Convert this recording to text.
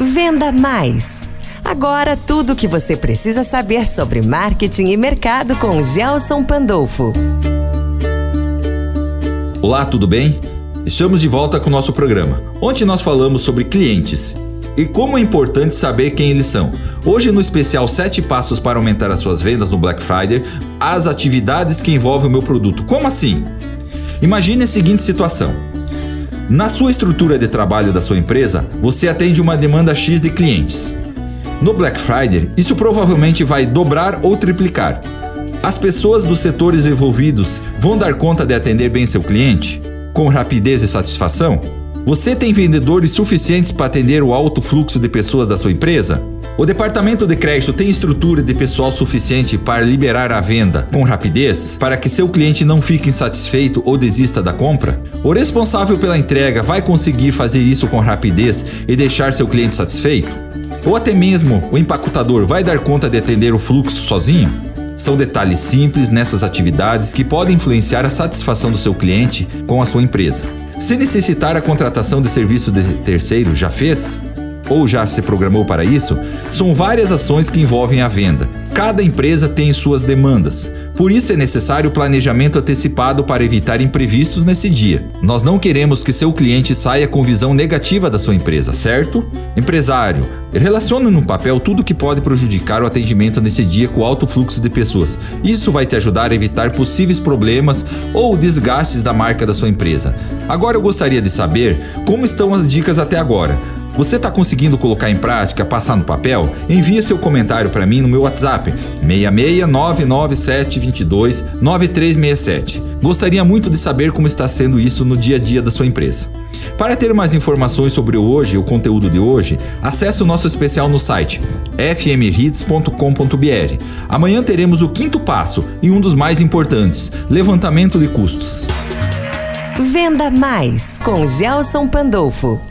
Venda Mais. Agora tudo o que você precisa saber sobre marketing e mercado com Gelson Pandolfo. Olá, tudo bem? Estamos de volta com o nosso programa. Ontem nós falamos sobre clientes e como é importante saber quem eles são. Hoje, no especial 7 passos para aumentar as suas vendas no Black Friday, as atividades que envolvem o meu produto. Como assim? Imagine a seguinte situação. Na sua estrutura de trabalho da sua empresa, você atende uma demanda X de clientes. No Black Friday, isso provavelmente vai dobrar ou triplicar. As pessoas dos setores envolvidos vão dar conta de atender bem seu cliente? Com rapidez e satisfação? Você tem vendedores suficientes para atender o alto fluxo de pessoas da sua empresa? O departamento de crédito tem estrutura de pessoal suficiente para liberar a venda com rapidez para que seu cliente não fique insatisfeito ou desista da compra? O responsável pela entrega vai conseguir fazer isso com rapidez e deixar seu cliente satisfeito? Ou até mesmo o empacotador vai dar conta de atender o fluxo sozinho? São detalhes simples nessas atividades que podem influenciar a satisfação do seu cliente com a sua empresa. Se necessitar a contratação de serviço de terceiro, já fez? ou já se programou para isso, são várias ações que envolvem a venda. Cada empresa tem suas demandas, por isso é necessário planejamento antecipado para evitar imprevistos nesse dia. Nós não queremos que seu cliente saia com visão negativa da sua empresa, certo? Empresário, relacione no papel tudo que pode prejudicar o atendimento nesse dia com alto fluxo de pessoas. Isso vai te ajudar a evitar possíveis problemas ou desgastes da marca da sua empresa. Agora eu gostaria de saber como estão as dicas até agora. Você está conseguindo colocar em prática, passar no papel? Envie seu comentário para mim no meu WhatsApp 66997229367. Gostaria muito de saber como está sendo isso no dia a dia da sua empresa. Para ter mais informações sobre hoje, o conteúdo de hoje, acesse o nosso especial no site fmhits.com.br. Amanhã teremos o quinto passo e um dos mais importantes: levantamento de custos. Venda Mais com Gelson Pandolfo.